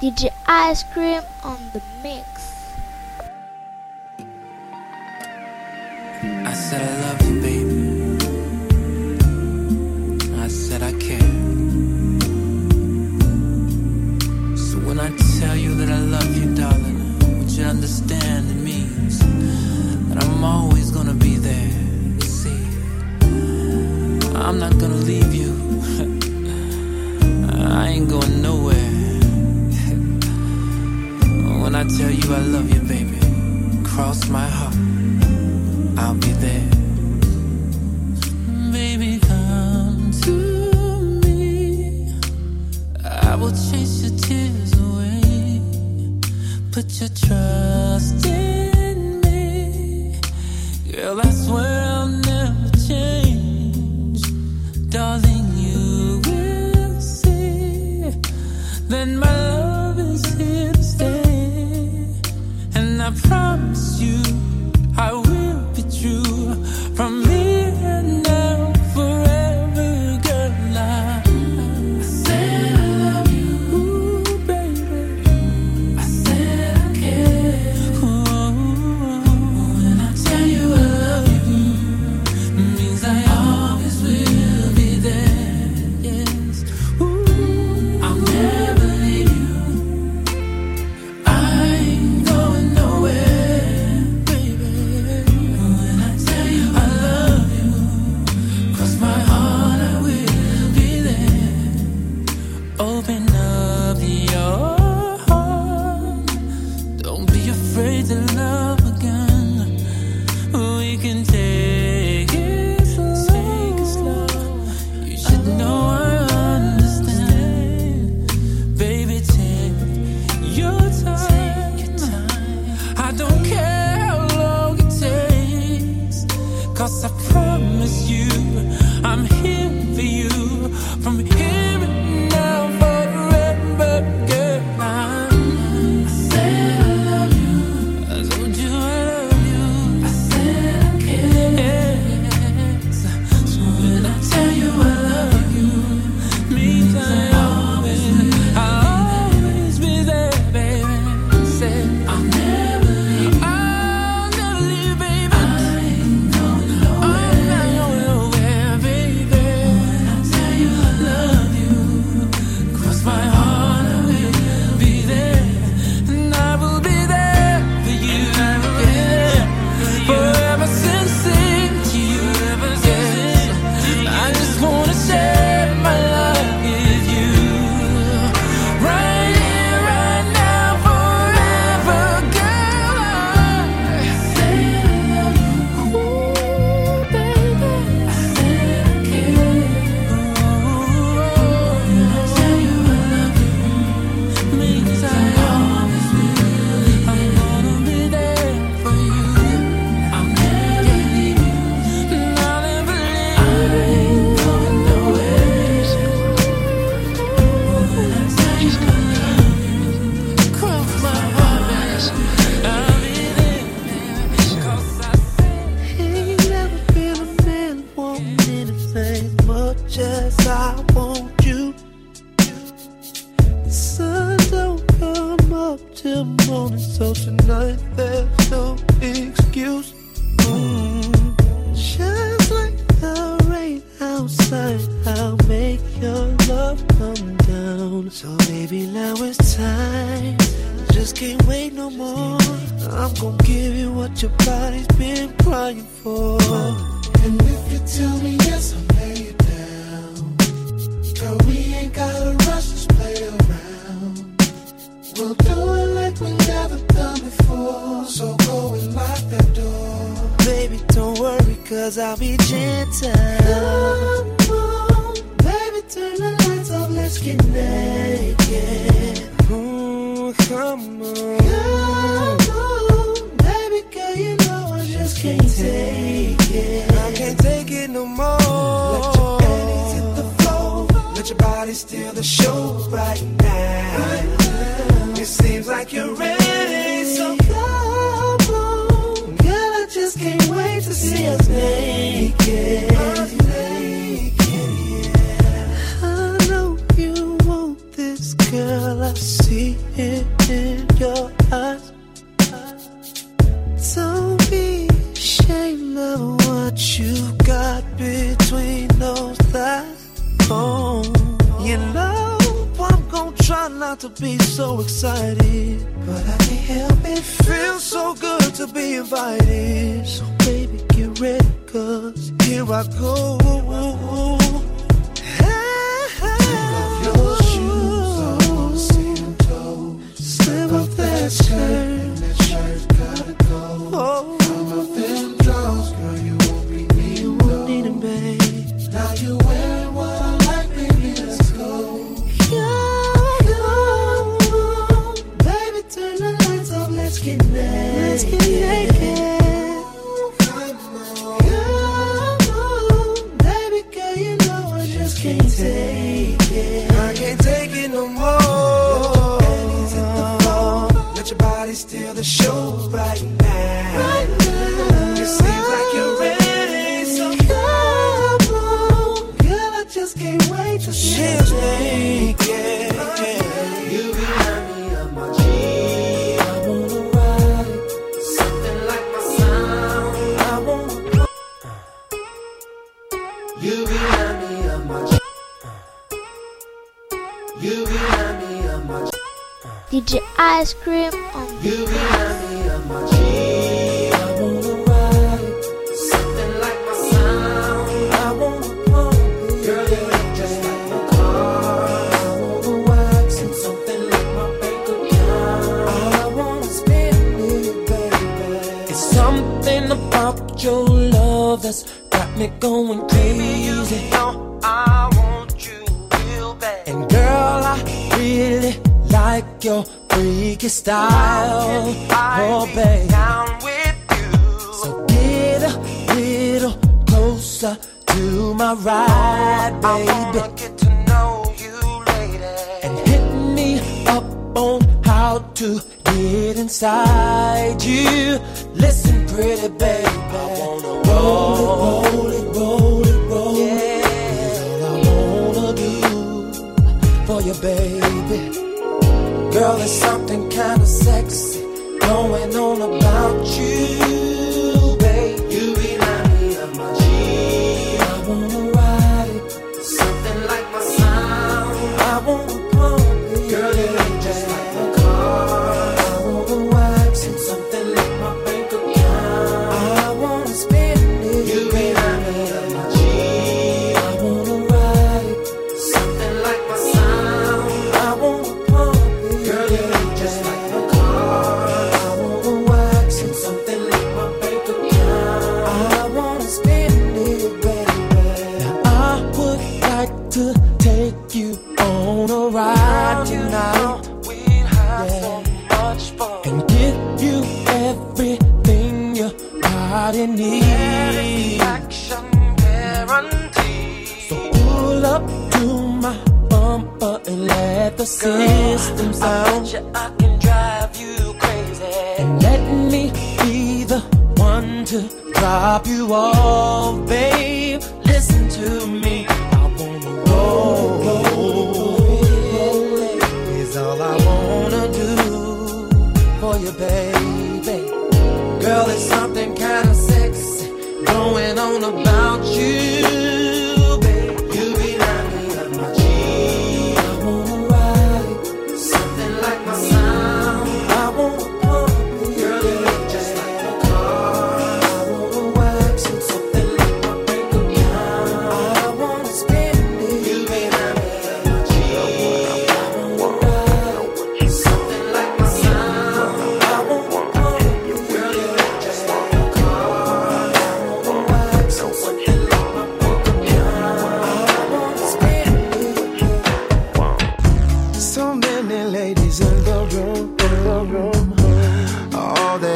DJ Ice Cream on the mix. I said I tell you I love you, baby, cross my heart, I'll be there. Baby, come to me. I will chase your tears away. Put your trust in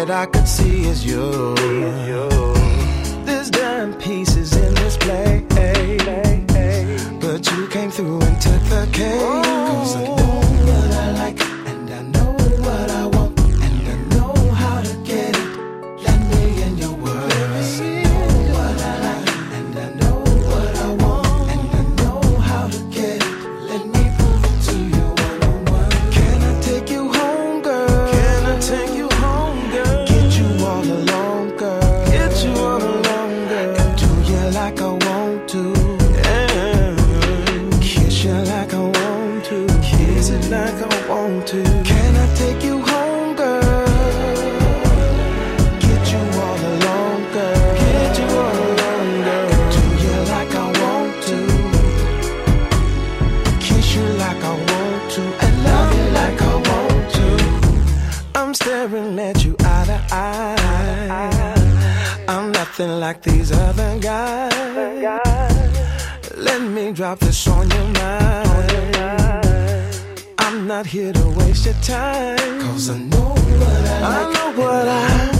that I could see is you. There's dime pieces in this play, but you came through and took the cake. not here to waste your time. Cause I know what I, I like. know what I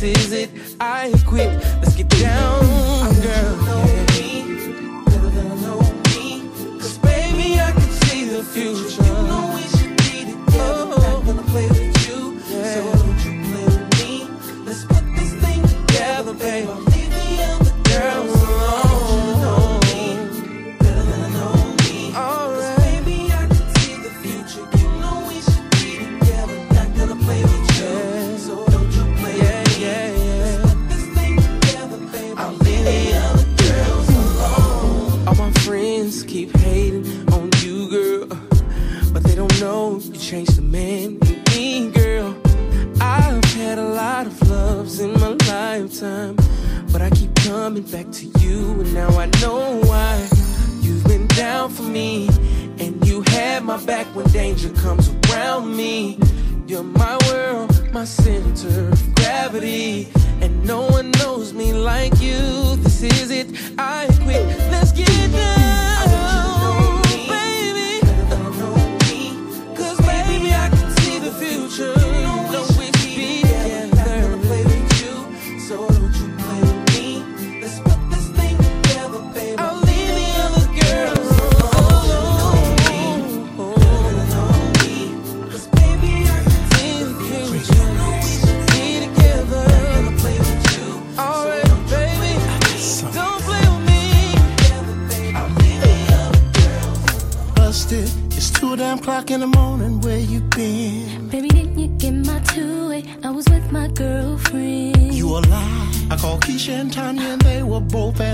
this is it. I quit.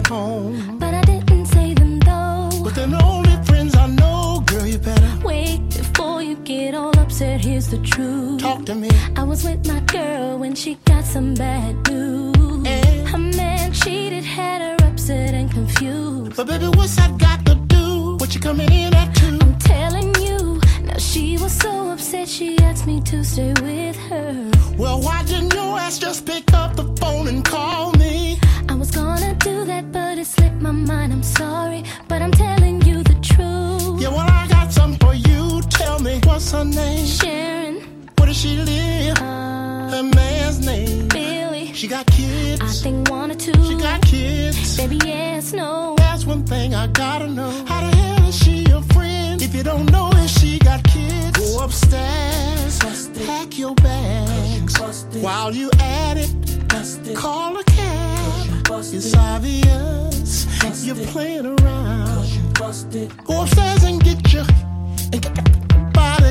At home. But I didn't say them though. But they're the only friends I know. Girl, you better Wait before you get all upset. Here's the truth. talk to me. I was with my girl when she got some bad news. And- Her man cheated, had her upset and confused. But baby, what's that got to do? What you coming in at two? I'm telling you, now she was so upset she asked me to stay with her. Well, why didn't your ass just pick up what's her name? Sharon, Where does she live? uh, Her man's name. Billy, She got kids. I think one or two. She got kids. Baby, yes, no. That's one thing I gotta know. How the hell is she your friend? If you don't know if she got kids, go upstairs, pack your bags. While you at it, call a cab. It's obvious you're playing around. Go upstairs and get your and get out of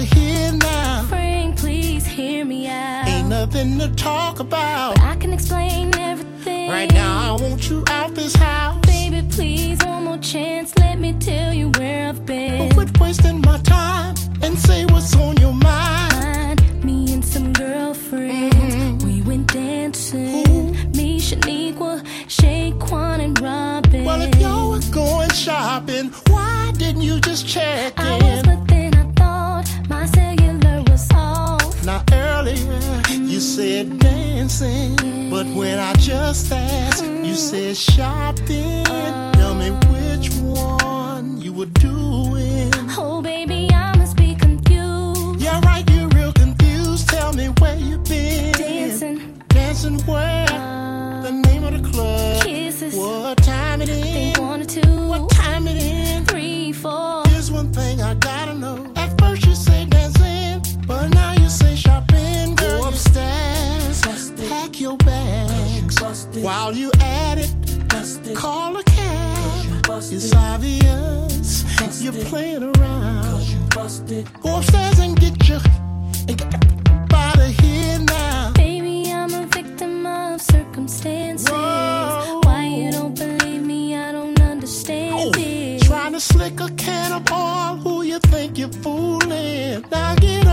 here now. Frank, please hear me out. Ain't nothing to talk about. But I can explain everything. Right now, I want you out this house. Baby, please, one more chance. Let me tell you where I've been. But quit wasting my time and say what's on your mind. mind me and some girlfriends, mm-hmm. we went dancing. Ooh. Me, Shaniqua, Shaquan, and Robin. Well, if y'all were going shopping, why didn't you just check I in? Said dancing, but when I just asked, you said shopping. Tell me which one you were doing. Oh, baby, I must be confused. Yeah, right, you're real confused. Tell me where you It's obvious you're playing around. Go upstairs and get your and get out of here now. Baby, I'm a victim of circumstances. Whoa. Why you don't believe me? I don't understand oh, it. Trying to slick a cannonball, who you think you're fooling? Now get on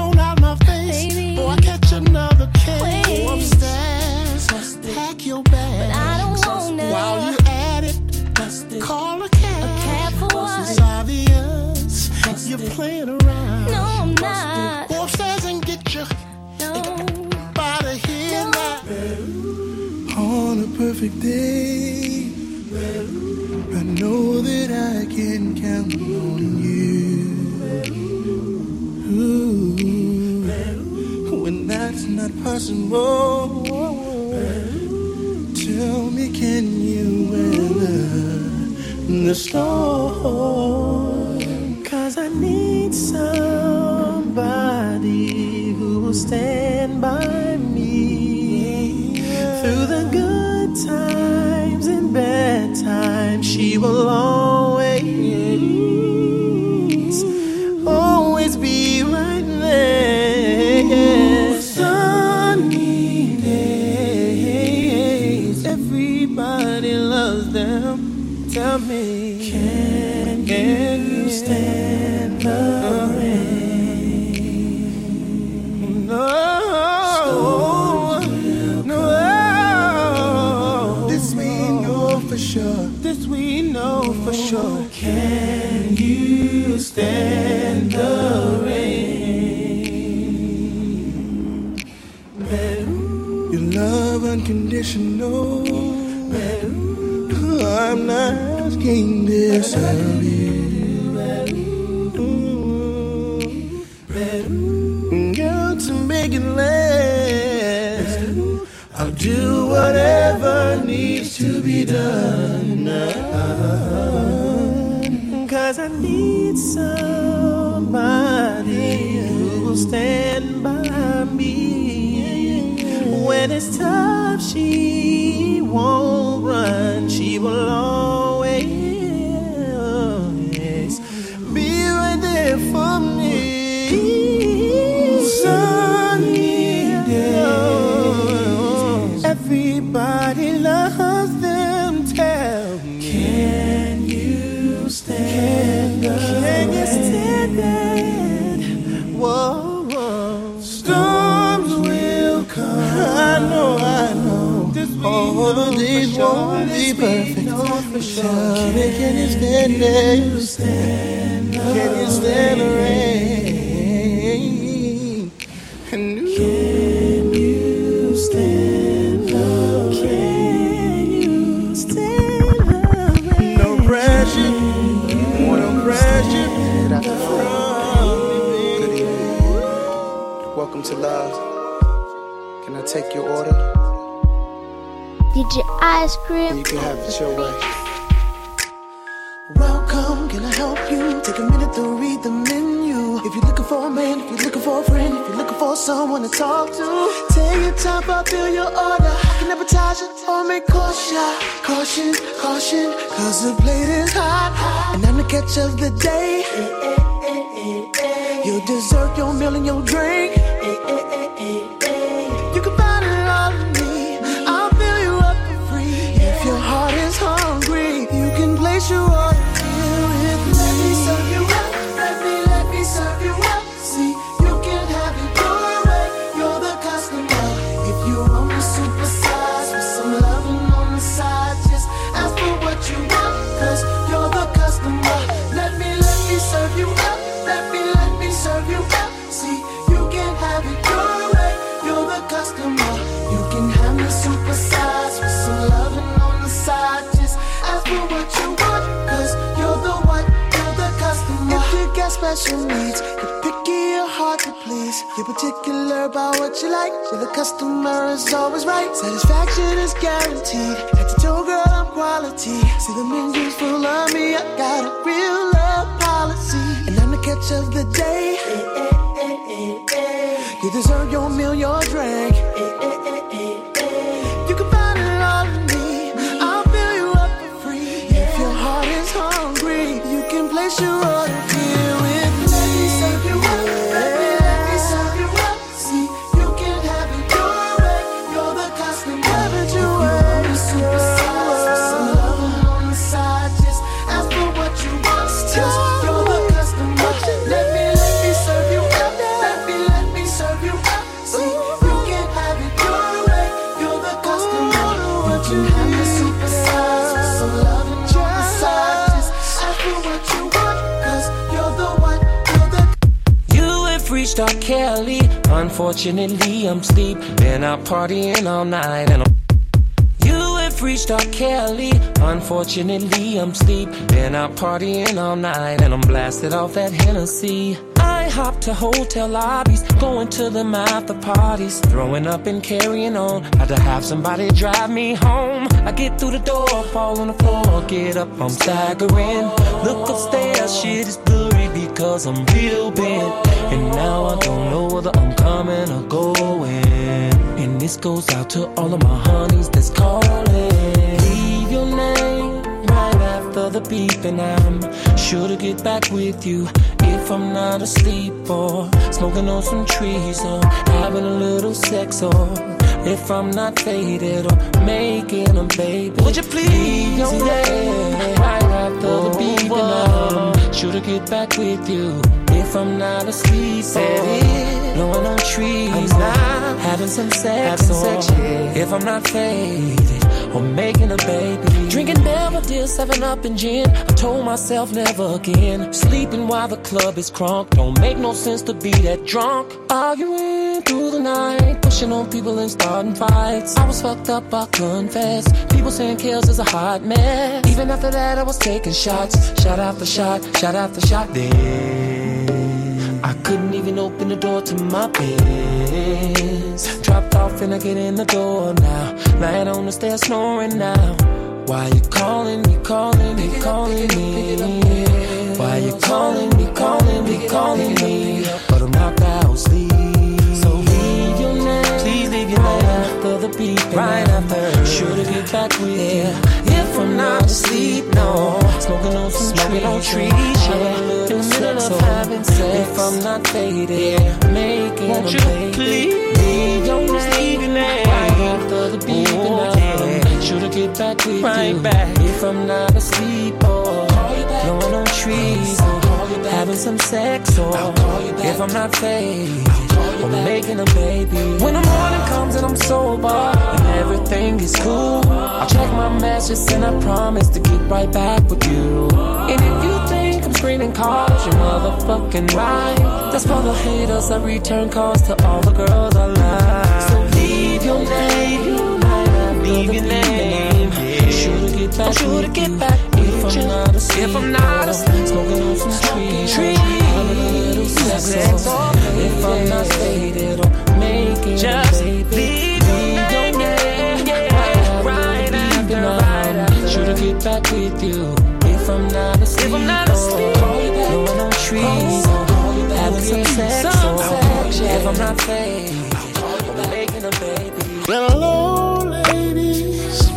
perfect day, I know that I can count on you. Ooh, when that's not possible, tell me, can you weather the storm? Cause I need somebody who will stand by me times. She will always, asking perfect. For sure. Can you stand it? Can you stand the rain? Can you stand the rain? No pressure, no pressure Welcome to love. Can I take your order? Ice Cream. You can have it your way. Welcome, can I help you? Take a minute to read the menu. If you're looking for a man, if you're looking for a friend, if you're looking for someone to talk to, take your time, fulfill your order. I can advertise it or make caution, caution, caution, cause the plate is hot, and I'm the catch of the day. Your dessert, your meal, and your drink. About what you like. So the customer is always right. Satisfaction is guaranteed. Head to toe, girl, I'm quality. See the menu's full of me. I got a real love policy. And I'm the catch of the day. You deserve your meal, your drink. You can find it all in me. I'll fill you up for free. If your heart is hungry, you can place your order have reached R. Kelly. Unfortunately, I'm sleep. Been out partying all night and I'm. You have reached R. Kelly. Unfortunately, I'm sleep. Been out partying all night and I'm blasted off that Hennessy. I hop to hotel lobbies, going to the after parties, throwing up and carrying on. Had to have somebody drive me home. I get through the door, fall on the floor, get up, I'm staggering. Look upstairs, shit is blurry because I'm real bent. And now I don't know whether I'm coming or going. And this goes out to all of my honeys that's calling. Leave your name right after the beep, and I'm sure to get back with you if I'm not asleep or smoking on some trees or having a little sex or if I'm not faded or making a baby. Would you please leave your name right after the beep, and I'm sure to get back with you. If I'm not asleep or blowing on trees. Or having some sex or if I'm not faded or making a baby. Drinking Belvedere, 7 Up and gin. I told myself never again. Sleeping while the club is crunk. Don't make no sense to be that drunk. Arguing through the night, pushing on people and starting fights. I was fucked up, I confess. People saying Kells is a hot mess. Even after that, I was taking shots. Shot after shot, shot after shot. Then I couldn't even open the door to my Dropped off and I get in the door now. Lying on the stairs snoring now. Why you calling me, calling me, calling me? Why you calling me, calling me, calling me? But I'm knocked out sleep. So leave your name, please leave your name after the beep. Right after, sure to get back with you. If I'm not asleep, no. Smoking on some smoking on trees, yeah. In the middle of having sex. If I'm not faded, making Won't a you baby. Please leave your name, leave your name right after the beep. Oh, yeah. Sure to get back with right you. Back. If I'm not asleep or blowing on trees or having some sex or if I'm not faded or making a baby. When the morning comes and I'm sober and everything is cool, I'll check my messages and I promise to get right back with you. And if you think I'm screening calls, you're motherfucking right. That's for the haters. I return calls to all the girls I like. So leave your name, leave your name. Sure to get back, sure to get back. If I'm not asleep, if I'm not asleep, smoking on some trees, sex. If I'm not faded or making just baby, leave name, yeah, right after, right after. Sure to get back with you. If I'm not asleep, if I'm not asleep, blowing on trees, having some sex, or if I'm not faded or making a baby. Hello, ladies.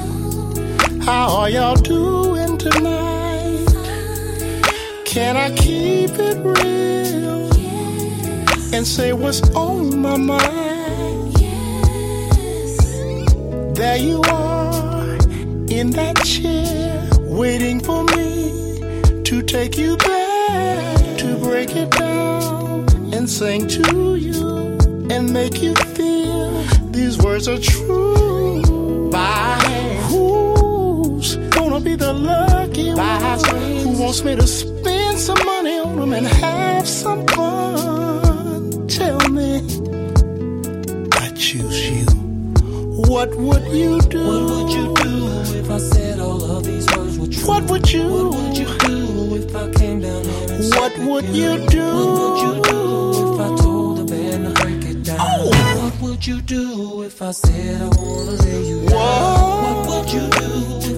How are y'all doing tonight? Can I keep it real and say what's on my mind? Yes. There you are in that chair, waiting for me to take you back, to break it down and sing to you and make you feel these words are true. By who's gonna be the lucky one who wants me to spend some money on them and have some fun? Choose you. What would you do? What would you do if I said all of these words were true? What would you? What would you do if I came down here? and What would you do? What would you do if I told the band to break it down? Oh. What would you do if I said I wanna lay you down? Whoa. What would you do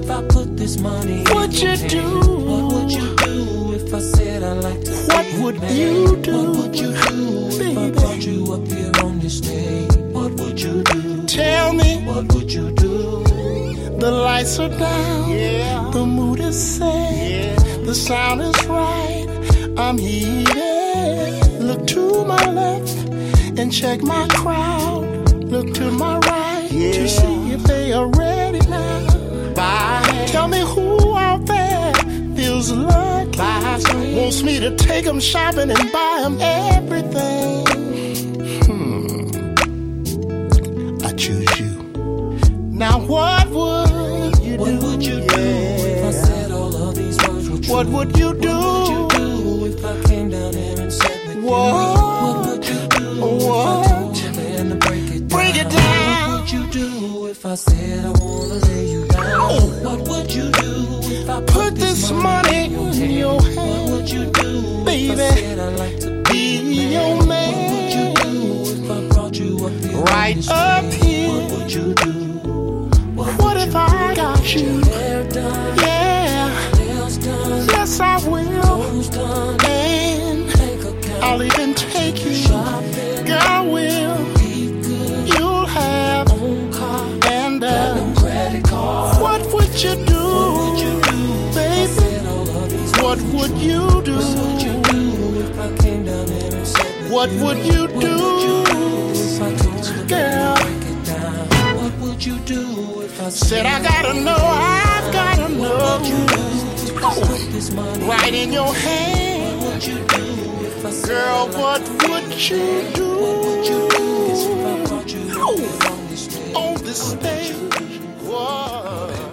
if I put this money in What your you hand? do? What would you do if I said I like to What would you do, What would you do if I brought you up here on this stage? You do? Tell me. What would you do? The lights are down. Yeah. The mood is set. The sound is right. I'm heated. Look to my left and check my crowd. Look to my right to see if they are ready now. Bye. Tell me who out there feels lucky. Wants me to take them shopping and buy them everything. What would you What do? would you do if I said all of these words were true? What would you do? What would you do if I came down here and with you? What? What would you do if What? I told to break it down? Break it down. What would you do if I said I wanna lay you down? Oh. What would you do if I Put this money in your What hand, would you do Baby. if I said I like to be your man? What would you do if I brought you up here? Right up you? Yeah, yes I will. And I'll even take you. Girl, will you'll have and uh, what would you do, What would you do? baby? What would you do? What would you do Girl. What would you do Said I gotta know, I've gotta know. money Right in your hand, What would you do if I said girl. What would you do? What would you do if I brought you on this stage? Whoa.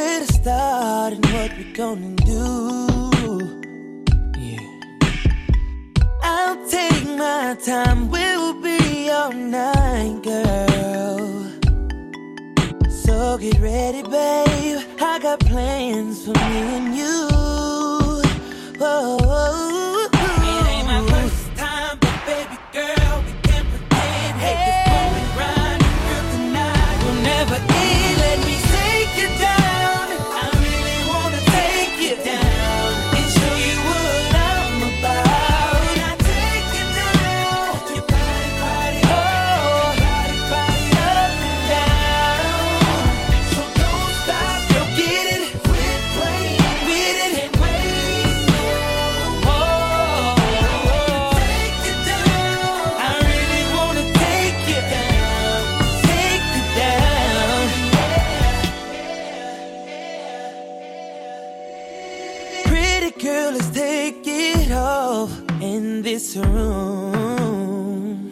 where to start and what we gonna do. Yeah. I'll take my time, we'll be all night, girl. So get ready, babe. I got plans for me and you. Whoa. this room.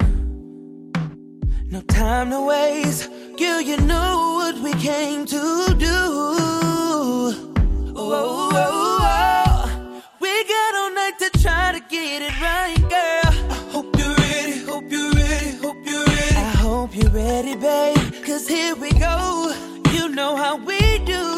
No time to waste. girl. you know what we came to do. Oh, oh, oh. We got all night to try to get it right, girl. I hope you're ready, hope you're ready, hope you're ready. I hope you're ready, babe. Cause here we go. You know how we do.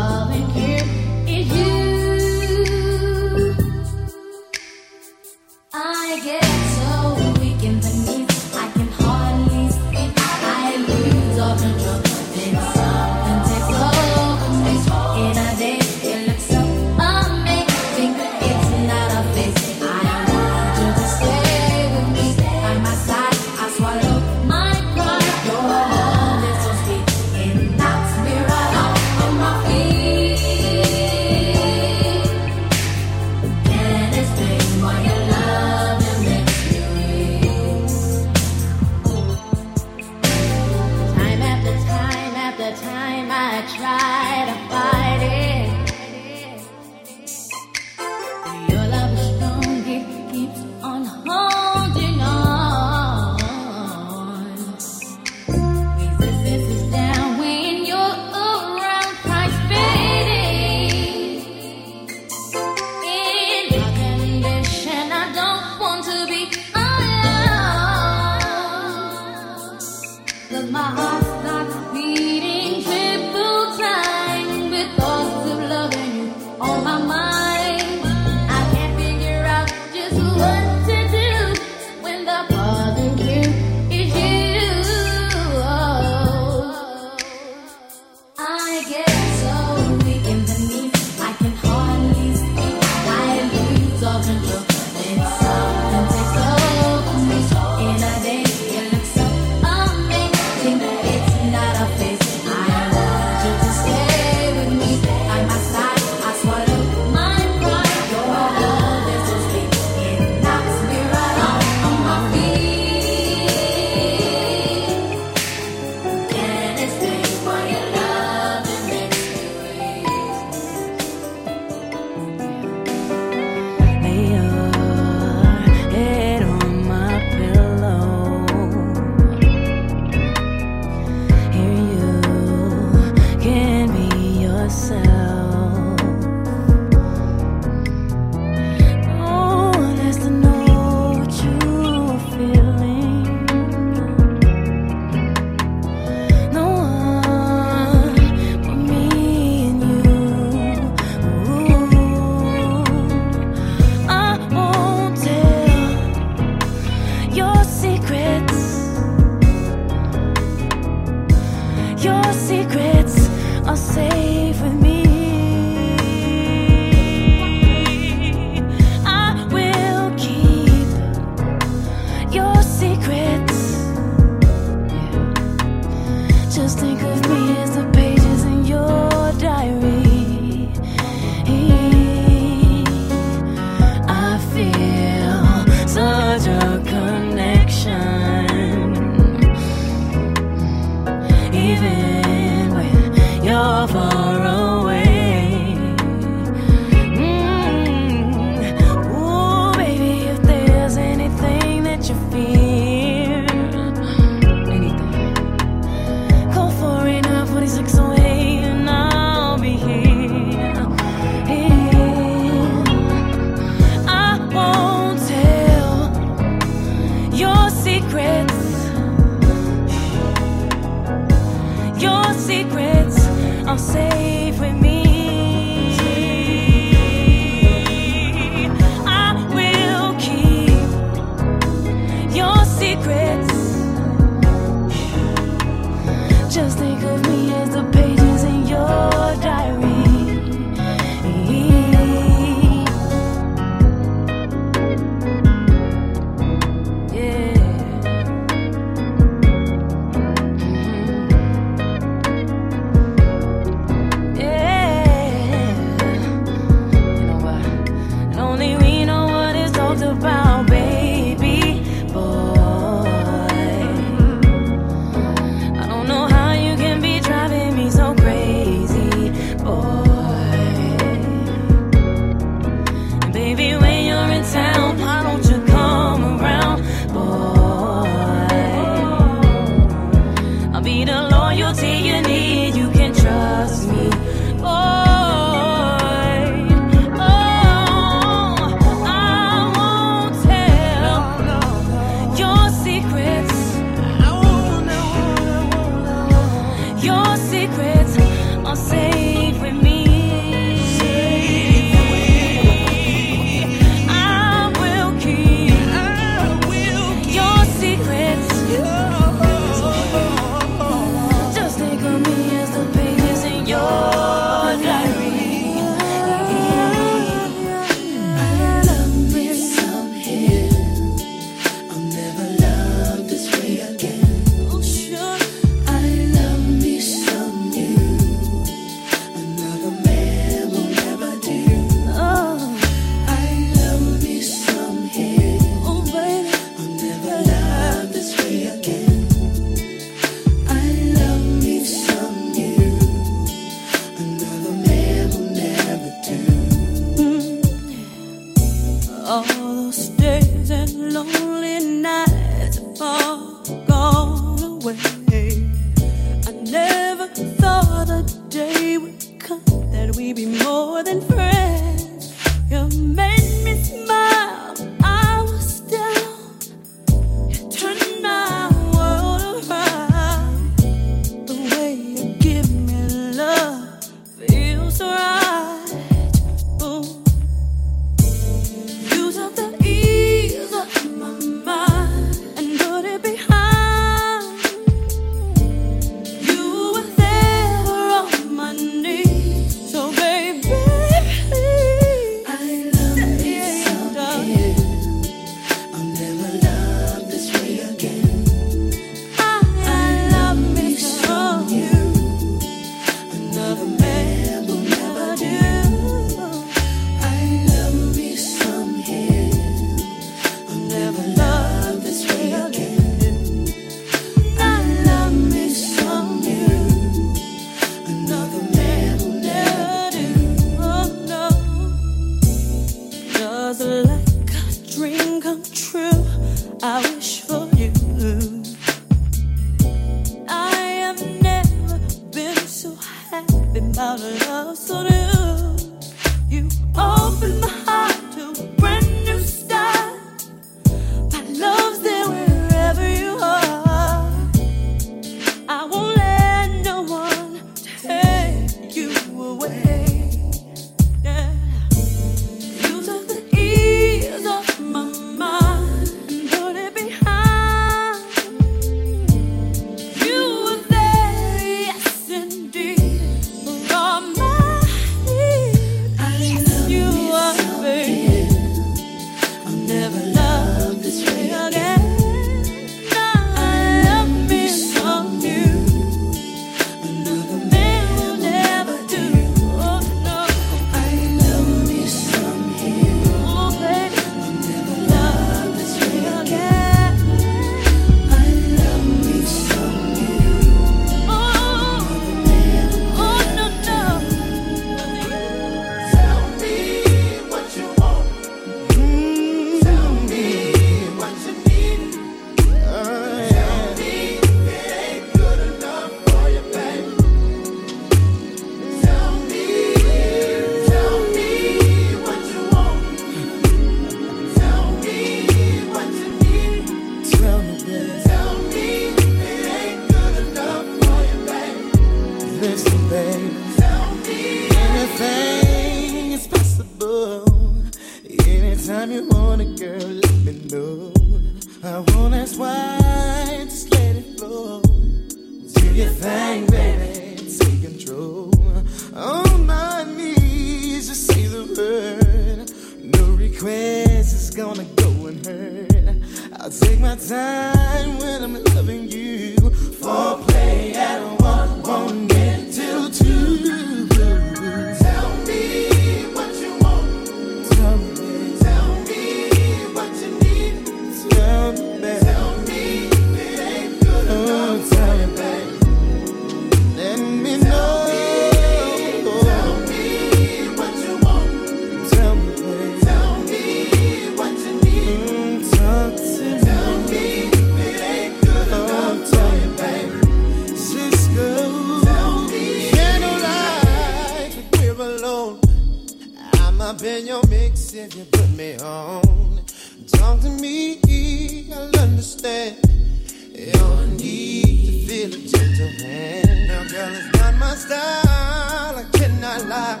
your need to feel a gentle hand. Now, girl, it's not my style. I cannot lie.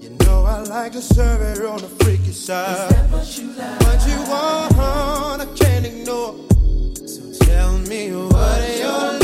You know I like a serve on the freaky side. Is that what you? What you want, I can't ignore. So tell me what, what your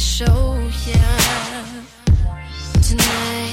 show, ya Tonight.